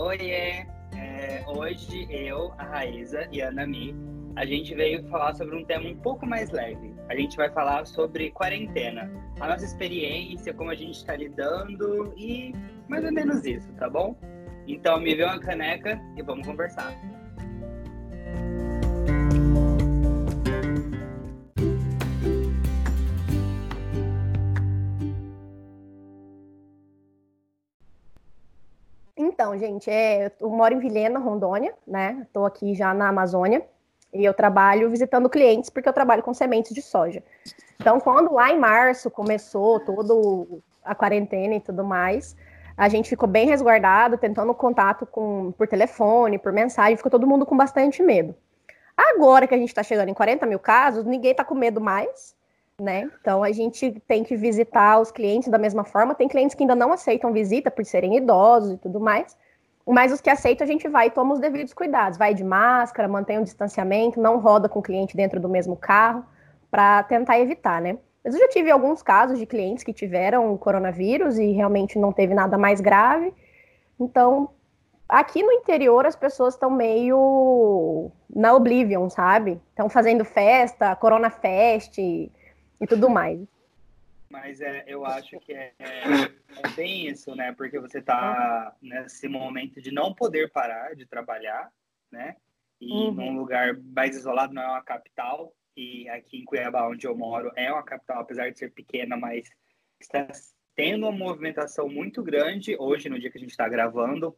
Oiê! É, hoje eu, a Raíza e a Anami, a gente veio falar sobre um tema um pouco mais leve. A gente vai falar sobre quarentena, a nossa experiência, como a gente está lidando e mais ou menos isso, tá bom? Então me vê uma caneca e vamos conversar. Então, gente, é, eu moro em Vilhena, Rondônia, né? Estou aqui já na Amazônia e eu trabalho visitando clientes porque eu trabalho com sementes de soja. Então, quando lá em março começou todo a quarentena e tudo mais, a gente ficou bem resguardado, tentando contato com, por telefone, por mensagem, ficou todo mundo com bastante medo. Agora que a gente está chegando em 40 mil casos, ninguém está com medo mais, né? Então a gente tem que visitar os clientes da mesma forma. Tem clientes que ainda não aceitam visita por serem idosos e tudo mais. Mas os que aceitam, a gente vai e toma os devidos cuidados. Vai de máscara, mantém o distanciamento, não roda com o cliente dentro do mesmo carro, para tentar evitar, né? Mas eu já tive alguns casos de clientes que tiveram coronavírus e realmente não teve nada mais grave. Então, aqui no interior as pessoas estão meio na oblivion, sabe? Estão fazendo festa, Corona Fest, e tudo mais. Mas é, eu acho que é, é, é bem isso, né? Porque você está nesse momento de não poder parar de trabalhar, né? E uhum. num lugar mais isolado, não é uma capital. E aqui em Cuiabá, onde eu moro, é uma capital, apesar de ser pequena, mas está tendo uma movimentação muito grande hoje, no dia que a gente está gravando,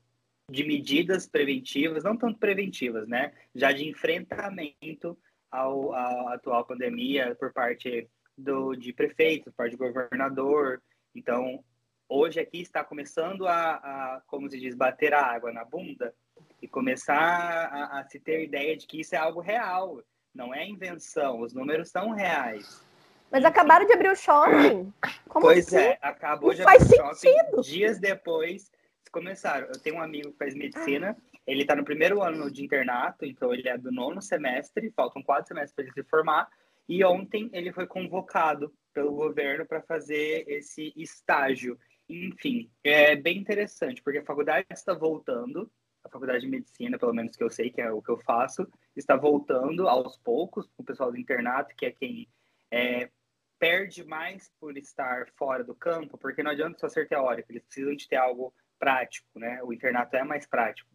de medidas preventivas, não tanto preventivas, né? Já de enfrentamento ao, à atual pandemia por parte do, de prefeito, por parte de governador. Então, hoje aqui está começando a, a, como se diz, bater a água na bunda e começar a, a se ter ideia de que isso é algo real, não é invenção, os números são reais. Mas acabaram de abrir o shopping. Como pois assim? é, acabou não de abrir o shopping. Sentido. Dias depois começaram. Eu tenho um amigo que faz medicina, ele está no primeiro ano de internato, então ele é do nono semestre, faltam quatro semestres para ele se formar. E ontem ele foi convocado pelo governo para fazer esse estágio. Enfim, é bem interessante, porque a faculdade está voltando, a faculdade de medicina, pelo menos que eu sei que é o que eu faço, está voltando aos poucos, o pessoal do internato, que é quem é, perde mais por estar fora do campo, porque não adianta só ser teórico, eles precisam de ter algo prático, né? O internato é mais prático.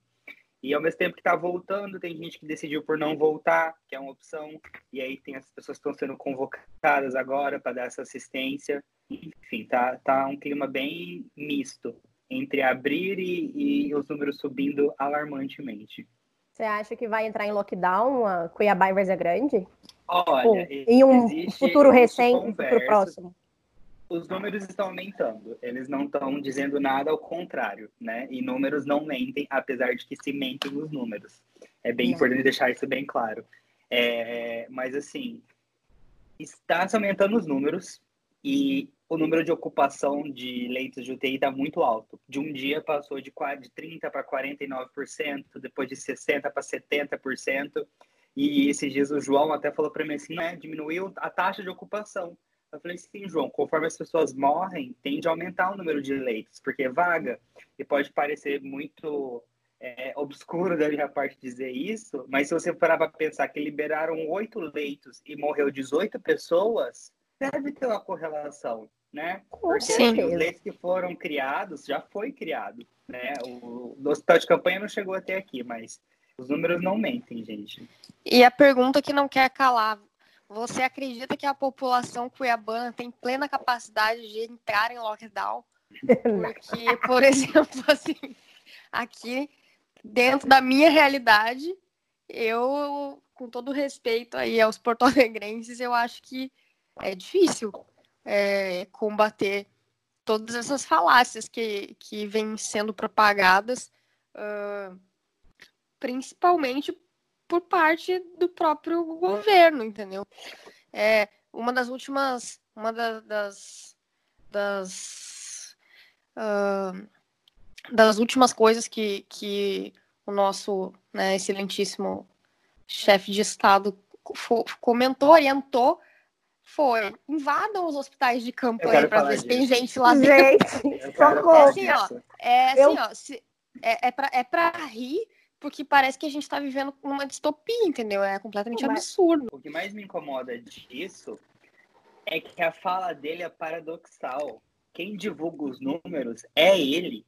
E ao mesmo tempo que está voltando, tem gente que decidiu por não voltar, que é uma opção. E aí tem as pessoas que estão sendo convocadas agora para dar essa assistência. Enfim, tá, tá um clima bem misto entre abrir e, e os números subindo alarmantemente. Você acha que vai entrar em lockdown a Cuiabá e Várzea Grande? Olha, em um futuro recente, futuro próximo? Os números estão aumentando, eles não estão dizendo nada ao contrário, né? E números não mentem, apesar de que se mentem os números. É bem não. importante deixar isso bem claro. É, mas, assim, está se aumentando os números e o número de ocupação de leitos de UTI está muito alto. De um dia passou de, de 30% para 49%, depois de 60% para 70%. E esses dias o João até falou para mim assim, né, diminuiu a taxa de ocupação. Eu falei, sim, João, conforme as pessoas morrem, tende a aumentar o número de leitos, porque é vaga, e pode parecer muito é, obscuro da minha parte dizer isso, mas se você parar para pensar que liberaram oito leitos e morreu 18 pessoas, deve ter uma correlação, né? Porque Sim. os leitos que foram criados já foi criado, né? O, o hospital de campanha não chegou até aqui, mas os números não mentem, gente. E a pergunta que não quer calar, você acredita que a população cuiabana tem plena capacidade de entrar em lockdown? Porque, por exemplo, assim, aqui dentro da minha realidade, eu, com todo respeito aí aos porto-alegrenses, eu acho que é difícil é, combater todas essas falácias que, que vêm sendo propagadas, uh, principalmente por parte do próprio governo, entendeu? É, uma das últimas, uma da, das, das, uh, das últimas coisas que, que o nosso né, excelentíssimo chefe de Estado comentou, orientou, foi invadam os hospitais de campanha para ver se tem gente lá dentro. Gente, socorro. É assim, ó, é assim, ó se, é, é para é pra rir, porque parece que a gente está vivendo uma distopia, entendeu? É completamente absurdo. O que mais me incomoda disso é que a fala dele é paradoxal. Quem divulga os números é ele.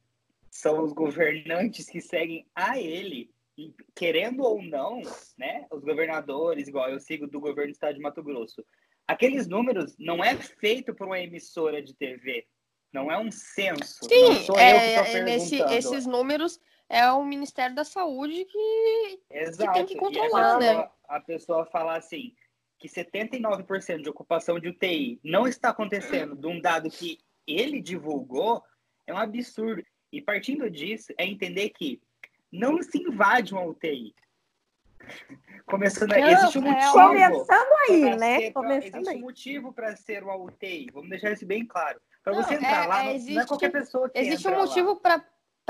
São os governantes que seguem a ele. E, querendo ou não, né, os governadores, igual eu sigo do governo do estado de Mato Grosso, aqueles números não é feito por uma emissora de TV, não é um censo. Sim, é, é nesse, esses números é o Ministério da Saúde que, que tem que controlar, a né? pessoa, né? A pessoa falar assim, que 79% de ocupação de UTI não está acontecendo de um dado que ele divulgou, é um absurdo. E partindo disso, é entender que não se invade uma UTI. Começando aí, existe um motivo. Começando aí, né? Começando existe aí. um motivo para ser uma UTI. Vamos deixar isso bem claro. Para você entrar é, lá, é, existe, não é qualquer pessoa que Existe um motivo para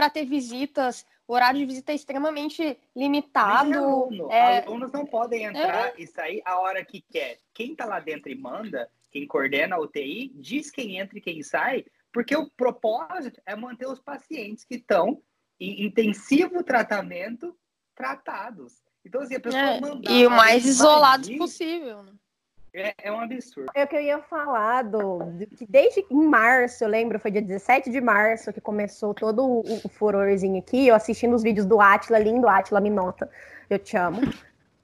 ter visitas. O horário de visita é extremamente limitado. Aluno. É... Alunos não podem entrar é. e sair a hora que quer. Quem está lá dentro e manda, quem coordena a UTI, diz quem entra e quem sai, porque o propósito é manter os pacientes que estão em intensivo tratamento tratados. Então, assim, a pessoa é, E o mais isolado possível. Né? É, é, um absurdo. É o que eu ia falar do, que desde em março, eu lembro, foi dia 17 de março que começou todo o, o furorzinho aqui, eu assistindo os vídeos do Atila, lindo Atila, me nota, eu te amo.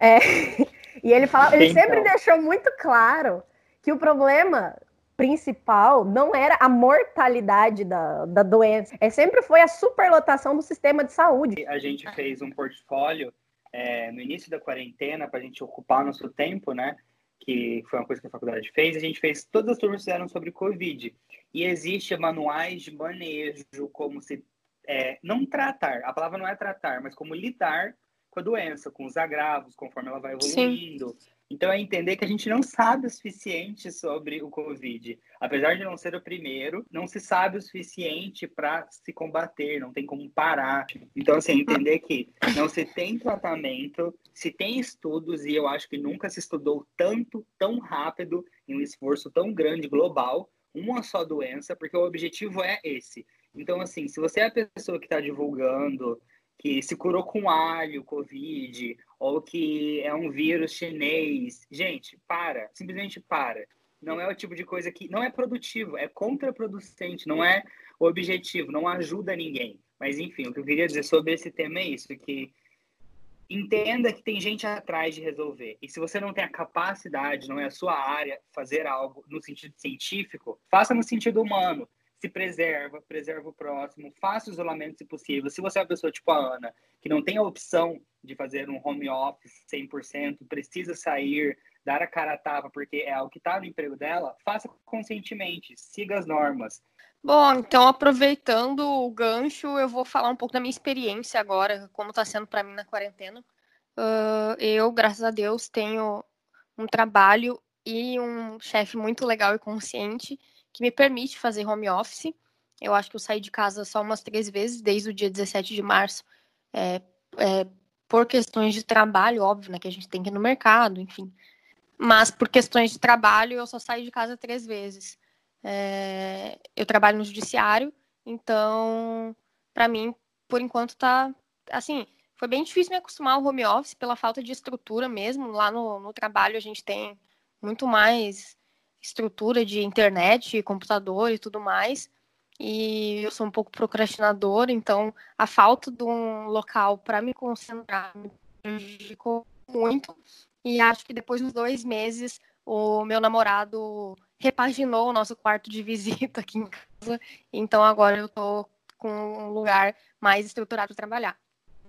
É, e ele fala, ele então. sempre deixou muito claro que o problema principal não era a mortalidade da, da doença, é sempre foi a superlotação do sistema de saúde. A gente fez um portfólio é, no início da quarentena para a gente ocupar nosso tempo, né? Que foi uma coisa que a faculdade fez. A gente fez, todas as turmas fizeram sobre Covid. E existe manuais de manejo, como se é, não tratar, a palavra não é tratar, mas como lidar com a doença, com os agravos, conforme ela vai evoluindo. Sim. Então é entender que a gente não sabe o suficiente sobre o Covid. Apesar de não ser o primeiro, não se sabe o suficiente para se combater, não tem como parar. Então, assim, entender que não se tem tratamento, se tem estudos, e eu acho que nunca se estudou tanto, tão rápido, em um esforço tão grande global, uma só doença, porque o objetivo é esse. Então, assim, se você é a pessoa que está divulgando que se curou com alho, Covid, ou que é um vírus chinês. Gente, para, simplesmente para. Não é o tipo de coisa que não é produtivo, é contraproducente, não é objetivo, não ajuda ninguém. Mas enfim, o que eu queria dizer sobre esse tema é isso, que entenda que tem gente atrás de resolver. E se você não tem a capacidade, não é a sua área, fazer algo no sentido científico, faça no sentido humano se preserva, preserva o próximo, faça o isolamento se possível. Se você é uma pessoa tipo a Ana, que não tem a opção de fazer um home office 100%, precisa sair, dar a cara a tapa porque é o que está no emprego dela, faça conscientemente, siga as normas. Bom, então aproveitando o gancho, eu vou falar um pouco da minha experiência agora, como está sendo para mim na quarentena. Uh, eu, graças a Deus, tenho um trabalho e um chefe muito legal e consciente que me permite fazer home office. Eu acho que eu saí de casa só umas três vezes desde o dia 17 de março, é, é, por questões de trabalho, óbvio, né, que a gente tem que ir no mercado, enfim. Mas por questões de trabalho, eu só saí de casa três vezes. É, eu trabalho no judiciário, então, para mim, por enquanto, tá assim. Foi bem difícil me acostumar ao home office pela falta de estrutura mesmo. Lá no, no trabalho a gente tem muito mais estrutura de internet, computador e tudo mais. E eu sou um pouco procrastinadora, então a falta de um local para me concentrar me prejudicou muito. E acho que depois dos dois meses, o meu namorado repaginou o nosso quarto de visita aqui em casa. Então agora eu tô com um lugar mais estruturado para trabalhar.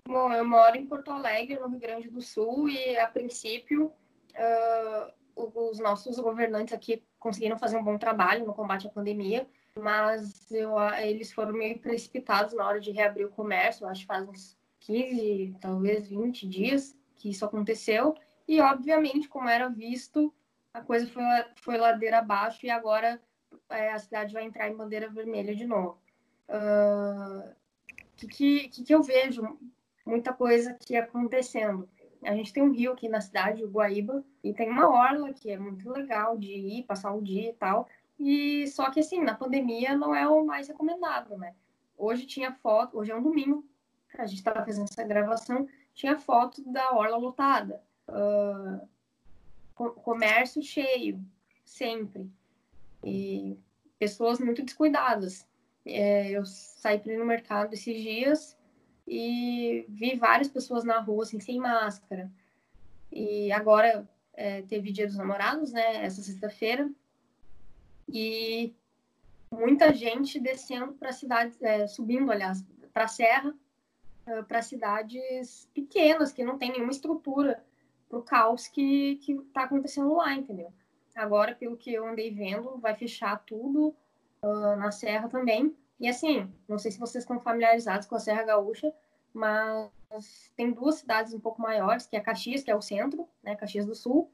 Bom, eu moro em Porto Alegre, no Rio Grande do Sul, e a princípio uh, os nossos governantes aqui conseguiram fazer um bom trabalho no combate à pandemia, mas eu, eles foram meio precipitados na hora de reabrir o comércio, acho que faz uns 15, talvez 20 dias que isso aconteceu, e obviamente, como era visto, a coisa foi, foi ladeira abaixo e agora é, a cidade vai entrar em bandeira vermelha de novo. O uh, que, que, que eu vejo? Muita coisa que acontecendo a gente tem um rio aqui na cidade, o Guaíba, e tem uma orla que é muito legal de ir, passar um dia e tal. E só que assim, na pandemia não é o mais recomendado, né? Hoje tinha foto, hoje é um domingo, a gente estava fazendo essa gravação, tinha foto da orla lotada, uh, comércio cheio, sempre. E pessoas muito descuidadas. É, eu saí para ir no mercado esses dias e vi várias pessoas na rua assim, sem máscara. E agora é, teve Dia dos Namorados, né? Essa sexta-feira. E muita gente descendo para cidades, é, subindo, aliás, para a serra, é, para cidades pequenas que não tem nenhuma estrutura para o caos que está acontecendo lá, entendeu? Agora, pelo que eu andei vendo, vai fechar tudo uh, na Serra também. E assim, não sei se vocês estão familiarizados com a Serra Gaúcha, mas tem duas cidades um pouco maiores, que é Caxias, que é o centro, né, Caxias do Sul,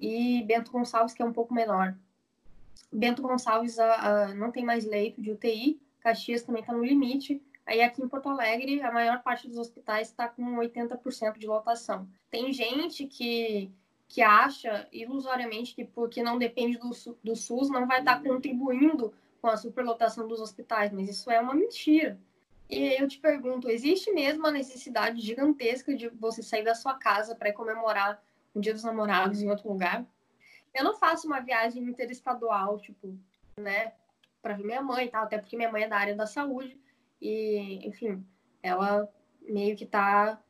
e Bento Gonçalves, que é um pouco menor. Bento Gonçalves uh, uh, não tem mais leito de UTI, Caxias também está no limite. Aí aqui em Porto Alegre, a maior parte dos hospitais está com 80% de lotação. Tem gente que que acha ilusoriamente que porque não depende do, do SUS não vai estar contribuindo com a superlotação dos hospitais, mas isso é uma mentira. E eu te pergunto, existe mesmo a necessidade gigantesca de você sair da sua casa para comemorar o Dia dos Namorados em outro lugar? Eu não faço uma viagem interestadual, tipo, né, para ver minha mãe e tal, até porque minha mãe é da área da saúde e, enfim, ela meio que tá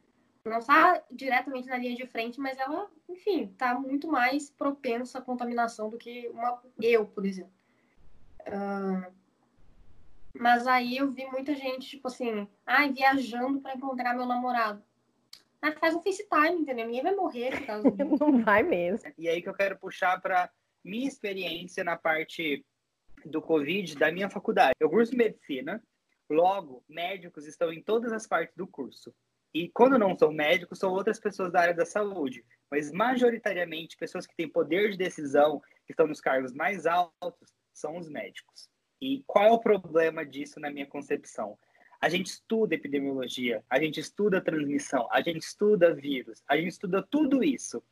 não está diretamente na linha de frente, mas ela, enfim, está muito mais propensa à contaminação do que uma eu, por exemplo. Uh, mas aí eu vi muita gente, tipo assim, ai, viajando para encontrar meu namorado. Ah, faz um FaceTime, entendeu? Ninguém vai morrer por causa disso. Não vai mesmo. E aí que eu quero puxar para minha experiência na parte do Covid da minha faculdade. Eu curso medicina, logo, médicos estão em todas as partes do curso. E quando não são médicos, são outras pessoas da área da saúde. Mas, majoritariamente, pessoas que têm poder de decisão, que estão nos cargos mais altos, são os médicos. E qual é o problema disso na minha concepção? A gente estuda epidemiologia, a gente estuda transmissão, a gente estuda vírus, a gente estuda tudo isso.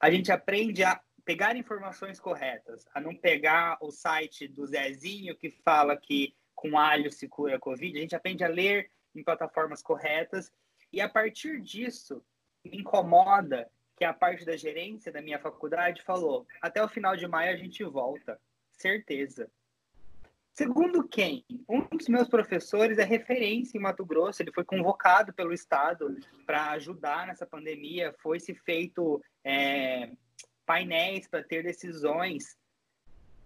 A gente aprende a pegar informações corretas, a não pegar o site do Zezinho que fala que com alho se cura a Covid. A gente aprende a ler em plataformas corretas e a partir disso, me incomoda que a parte da gerência da minha faculdade falou: até o final de maio a gente volta. Certeza. Segundo quem? Um dos meus professores é referência em Mato Grosso, ele foi convocado pelo Estado para ajudar nessa pandemia, foi-se feito é, painéis para ter decisões.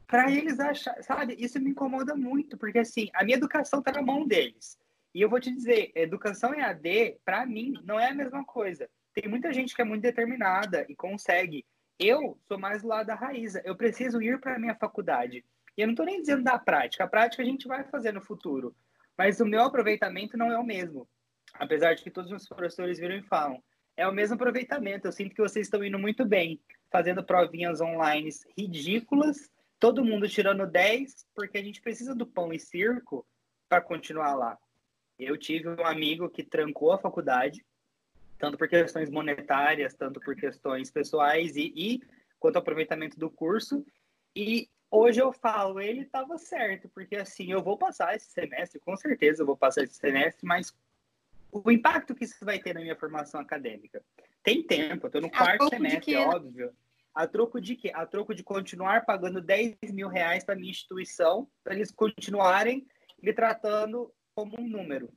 Para eles achar, sabe, isso me incomoda muito, porque assim, a minha educação está na mão deles. E eu vou te dizer, educação EAD, para mim, não é a mesma coisa. Tem muita gente que é muito determinada e consegue. Eu sou mais do lado da raiz. Eu preciso ir para a minha faculdade. E eu não estou nem dizendo da prática. A prática a gente vai fazer no futuro. Mas o meu aproveitamento não é o mesmo. Apesar de que todos os professores viram e falam. É o mesmo aproveitamento. Eu sinto que vocês estão indo muito bem, fazendo provinhas online ridículas, todo mundo tirando 10, porque a gente precisa do pão e circo para continuar lá. Eu tive um amigo que trancou a faculdade, tanto por questões monetárias, tanto por questões pessoais e, e quanto ao aproveitamento do curso. E hoje eu falo, ele estava certo, porque assim, eu vou passar esse semestre, com certeza eu vou passar esse semestre, mas o impacto que isso vai ter na minha formação acadêmica. Tem tempo, eu estou no quarto semestre, é óbvio. A troco de quê? A troco de continuar pagando 10 mil reais para minha instituição, para eles continuarem me tratando como um número.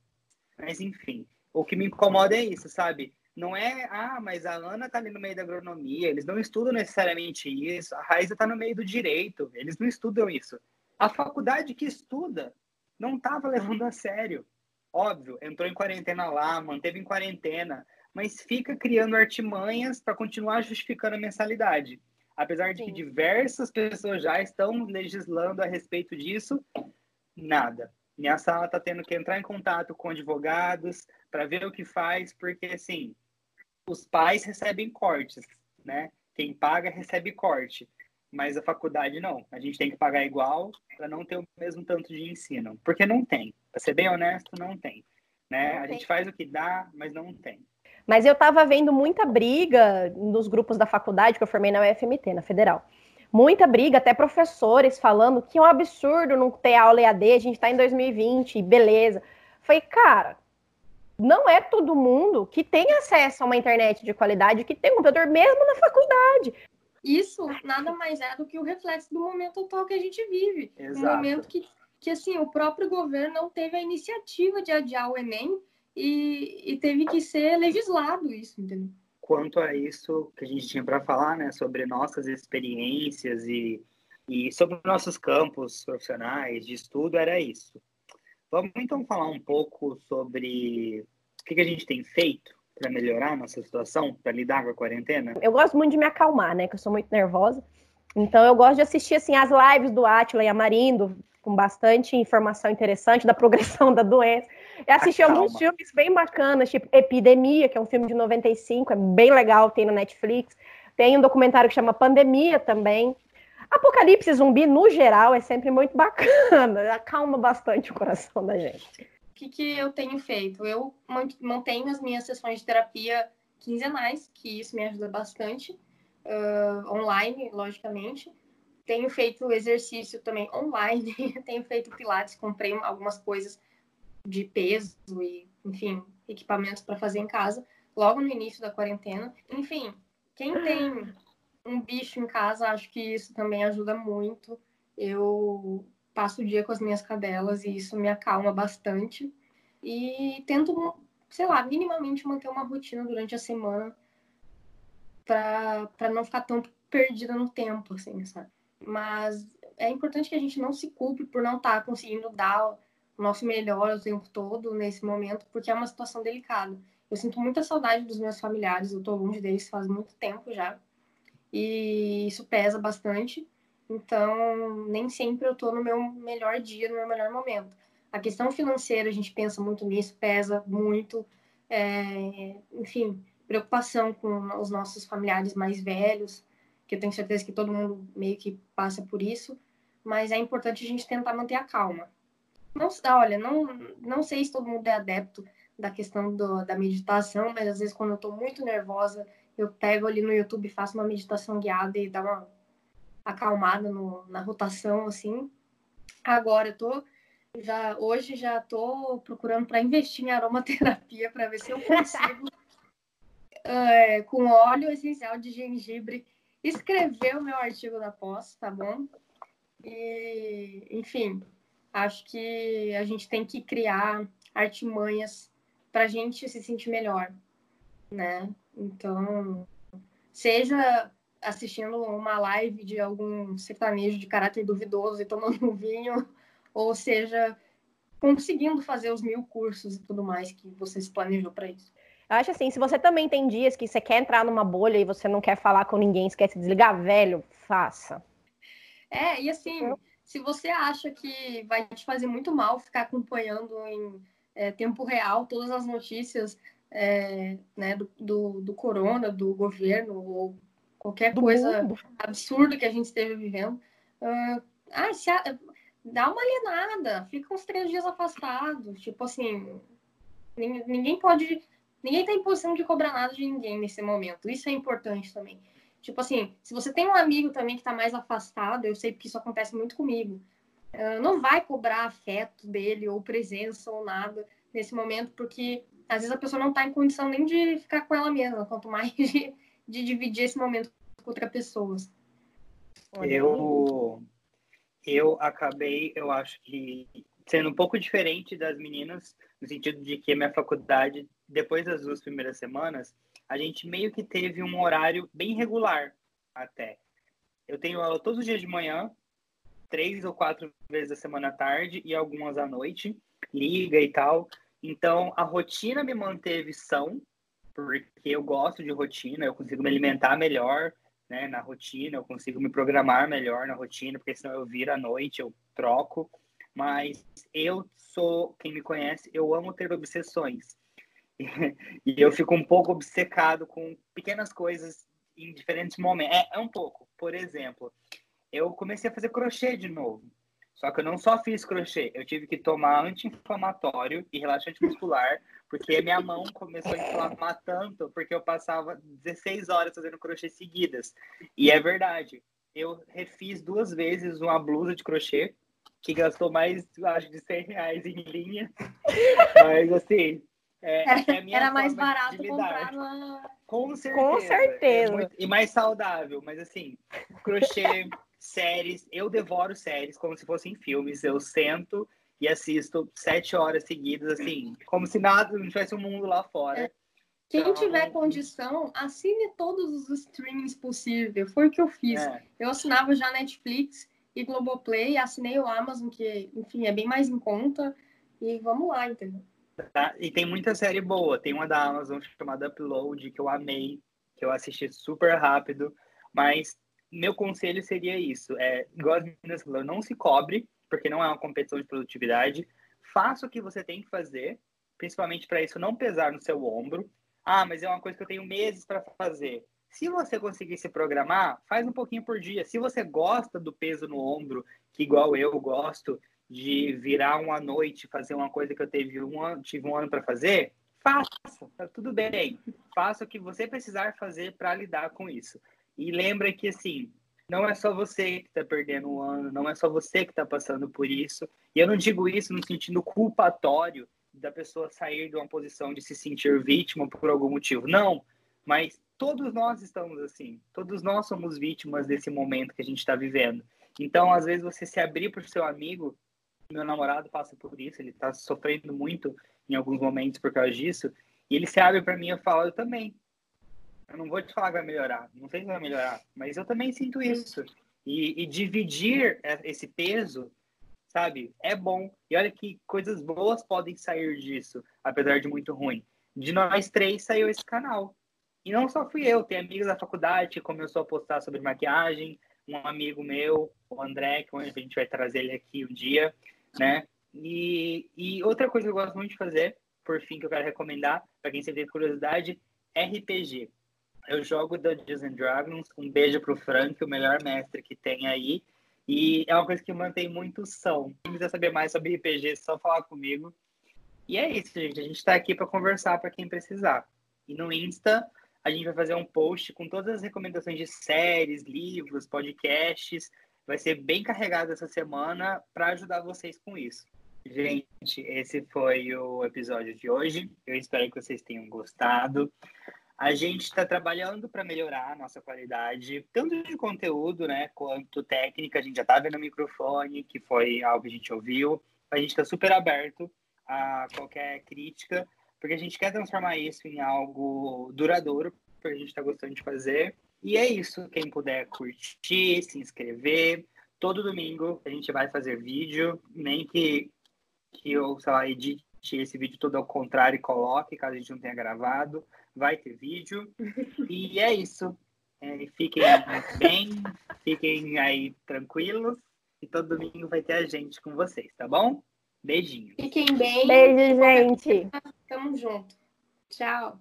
Mas, enfim, o que me incomoda é isso, sabe? Não é, ah, mas a Ana tá ali no meio da agronomia, eles não estudam necessariamente isso, a Raíza tá no meio do direito, eles não estudam isso. A faculdade que estuda não estava levando a sério. Óbvio, entrou em quarentena lá, manteve em quarentena, mas fica criando artimanhas para continuar justificando a mensalidade. Apesar de Sim. que diversas pessoas já estão legislando a respeito disso, nada. Minha sala está tendo que entrar em contato com advogados para ver o que faz, porque assim, os pais recebem cortes, né? Quem paga recebe corte, mas a faculdade não. A gente tem que pagar igual para não ter o mesmo tanto de ensino, porque não tem. Para ser bem honesto, não tem. Né? Não a tem. gente faz o que dá, mas não tem. Mas eu estava vendo muita briga nos grupos da faculdade que eu formei na UFMT, na Federal muita briga, até professores falando que é um absurdo não ter aula EAD, a gente está em 2020, beleza. Falei, cara, não é todo mundo que tem acesso a uma internet de qualidade, que tem computador mesmo na faculdade. Isso nada mais é do que o reflexo do momento atual que a gente vive. Exato. Um momento que, que assim, o próprio governo não teve a iniciativa de adiar o Enem e, e teve que ser legislado isso, entendeu? Quanto a isso que a gente tinha para falar, né, sobre nossas experiências e, e sobre nossos campos profissionais de estudo, era isso. Vamos então falar um pouco sobre o que, que a gente tem feito para melhorar a nossa situação, para lidar com a quarentena? Eu gosto muito de me acalmar, né? Que eu sou muito nervosa. Então eu gosto de assistir assim as lives do Atila e Amarindo, com bastante informação interessante da progressão da doença. E assisti Acalma. alguns filmes bem bacanas, tipo Epidemia, que é um filme de 95, é bem legal, tem na Netflix. Tem um documentário que chama Pandemia também. Apocalipse zumbi, no geral, é sempre muito bacana, acalma bastante o coração da gente. O que, que eu tenho feito? Eu mantenho as minhas sessões de terapia quinzenais, que isso me ajuda bastante, uh, online, logicamente. Tenho feito exercício também online, tenho feito pilates, comprei algumas coisas de peso e, enfim, equipamentos para fazer em casa, logo no início da quarentena. Enfim, quem tem um bicho em casa, acho que isso também ajuda muito. Eu passo o dia com as minhas cadelas e isso me acalma bastante. E tento, sei lá, minimamente manter uma rotina durante a semana para não ficar tão perdida no tempo, assim, sabe? Mas é importante que a gente não se culpe por não estar tá conseguindo dar o nosso melhor o tempo todo nesse momento, porque é uma situação delicada. Eu sinto muita saudade dos meus familiares, eu tô longe deles faz muito tempo já e isso pesa bastante. Então, nem sempre eu estou no meu melhor dia, no meu melhor momento. A questão financeira, a gente pensa muito nisso, pesa muito. É, enfim, preocupação com os nossos familiares mais velhos, que eu tenho certeza que todo mundo meio que passa por isso. Mas é importante a gente tentar manter a calma. Não, olha, não, não sei se todo mundo é adepto da questão do, da meditação, mas às vezes quando eu estou muito nervosa eu pego ali no YouTube, faço uma meditação guiada e dá uma acalmada no, na rotação, assim. Agora eu tô já hoje já tô procurando para investir em aromaterapia para ver se eu consigo é, com óleo essencial de gengibre escrever o meu artigo da pós, tá bom? E, enfim, acho que a gente tem que criar artimanhas para a gente se sentir melhor, né? Então, seja assistindo uma live de algum sertanejo de caráter duvidoso e tomando um vinho, ou seja, conseguindo fazer os mil cursos e tudo mais que você se planejou para isso. Eu acho assim, se você também tem dias que você quer entrar numa bolha e você não quer falar com ninguém, esquece de desligar, velho, faça. É, e assim, se você acha que vai te fazer muito mal ficar acompanhando em é, tempo real todas as notícias é, né, do, do, do, corona, do governo, ou qualquer do coisa mundo. absurda que a gente esteja vivendo. Uh, ah, a, dá uma alienada, fica uns três dias afastado. Tipo assim, ninguém, pode. Ninguém tem posição de cobrar nada de ninguém nesse momento. Isso é importante também. Tipo assim, se você tem um amigo também que está mais afastado, eu sei que isso acontece muito comigo. Uh, não vai cobrar afeto dele, ou presença, ou nada nesse momento, porque às vezes a pessoa não está em condição nem de ficar com ela mesma, quanto mais de, de dividir esse momento com outra pessoa. Eu, eu acabei, eu acho que sendo um pouco diferente das meninas, no sentido de que a minha faculdade, depois das duas primeiras semanas, a gente meio que teve um horário bem regular até. Eu tenho aula todos os dias de manhã, três ou quatro vezes a semana à tarde e algumas à noite, liga e tal. Então, a rotina me manteve são, porque eu gosto de rotina, eu consigo me alimentar melhor né, na rotina, eu consigo me programar melhor na rotina, porque senão eu viro à noite, eu troco. Mas eu sou, quem me conhece, eu amo ter obsessões. e eu fico um pouco obcecado com pequenas coisas em diferentes momentos. É, é um pouco. Por exemplo, eu comecei a fazer crochê de novo. Só que eu não só fiz crochê, eu tive que tomar anti-inflamatório e relaxante muscular, porque minha mão começou a inflamar tanto, porque eu passava 16 horas fazendo crochê seguidas. E é verdade, eu refiz duas vezes uma blusa de crochê, que gastou mais, acho, de 100 reais em linha. Mas, assim, É, era, é era mais barato comprar na... Com certeza. Com certeza. É muito- e mais saudável, mas assim, crochê, séries, eu devoro séries como se fossem filmes. Eu sento e assisto sete horas seguidas, assim, como se nada, não tivesse um mundo lá fora. Quem Então, tiver condição, assine todos os streamings possíveis. Foi o que eu fiz. É, Eu assinava já Netflix e Globoplay, assinei o Amazon, que, enfim, é bem mais em conta. E vamos lá, entendeu? tá? E tem muita série boa. Tem uma da Amazon chamada Upload, que eu amei, que eu assisti super rápido. Mas meu conselho seria isso. É, igual as meninas falaram, não se cobre, porque não é uma competição de produtividade. Faça o que você tem que fazer, principalmente para isso não pesar no seu ombro. Ah, mas é uma coisa que eu tenho meses para fazer. Se você conseguir se programar, faz um pouquinho por dia. Se você gosta do peso no ombro, que igual eu gosto, de virar uma noite, fazer uma coisa que eu teve um ano, tive um ano para fazer, faça, tá tudo bem. Faça o que você precisar fazer para lidar com isso. E lembra que assim, não é só você que está perdendo um ano, não é só você que está passando por isso. E eu não digo isso no sentido culpatório da pessoa sair de uma posição de se sentir vítima por algum motivo. Não, mas todos nós estamos assim. Todos nós somos vítimas desse momento que a gente está vivendo. Então, às vezes, você se abrir para o seu amigo, meu namorado passa por isso, ele está sofrendo muito em alguns momentos por causa disso, e ele se abre para mim e fala, eu também. Eu não vou te falar que vai melhorar, não sei se vai melhorar, mas eu também sinto isso. E, e dividir esse peso, sabe, é bom. E olha que coisas boas podem sair disso, apesar de muito ruim. De nós três saiu esse canal. E não só fui eu, tem amigos da faculdade que começou a postar sobre maquiagem, um amigo meu, o André, que a gente vai trazer ele aqui um dia, né? E, e outra coisa que eu gosto muito de fazer, por fim, que eu quero recomendar, para quem sempre tem curiosidade, RPG. Eu jogo Dungeons and Dragons, um beijo pro Frank, o melhor mestre que tem aí. E é uma coisa que mantém muito são. Quem quiser saber mais sobre RPG, é só falar comigo. E é isso, gente. A gente está aqui para conversar para quem precisar. E no Insta, a gente vai fazer um post com todas as recomendações de séries, livros, podcasts. Vai ser bem carregado essa semana para ajudar vocês com isso. Gente, esse foi o episódio de hoje. Eu espero que vocês tenham gostado. A gente está trabalhando para melhorar a nossa qualidade, tanto de conteúdo, né, quanto técnica. A gente já está vendo o microfone, que foi algo que a gente ouviu. A gente está super aberto a qualquer crítica, porque a gente quer transformar isso em algo duradouro, porque a gente está gostando de fazer. E é isso. Quem puder curtir, se inscrever. Todo domingo a gente vai fazer vídeo, nem que, que eu, sei lá, edite esse vídeo todo ao contrário e coloque, caso a gente não tenha gravado. Vai ter vídeo. E é isso. É, fiquem bem, fiquem aí tranquilos. E todo domingo vai ter a gente com vocês, tá bom? Beijinho. Fiquem bem. Beijo, gente. Tamo junto. Tchau.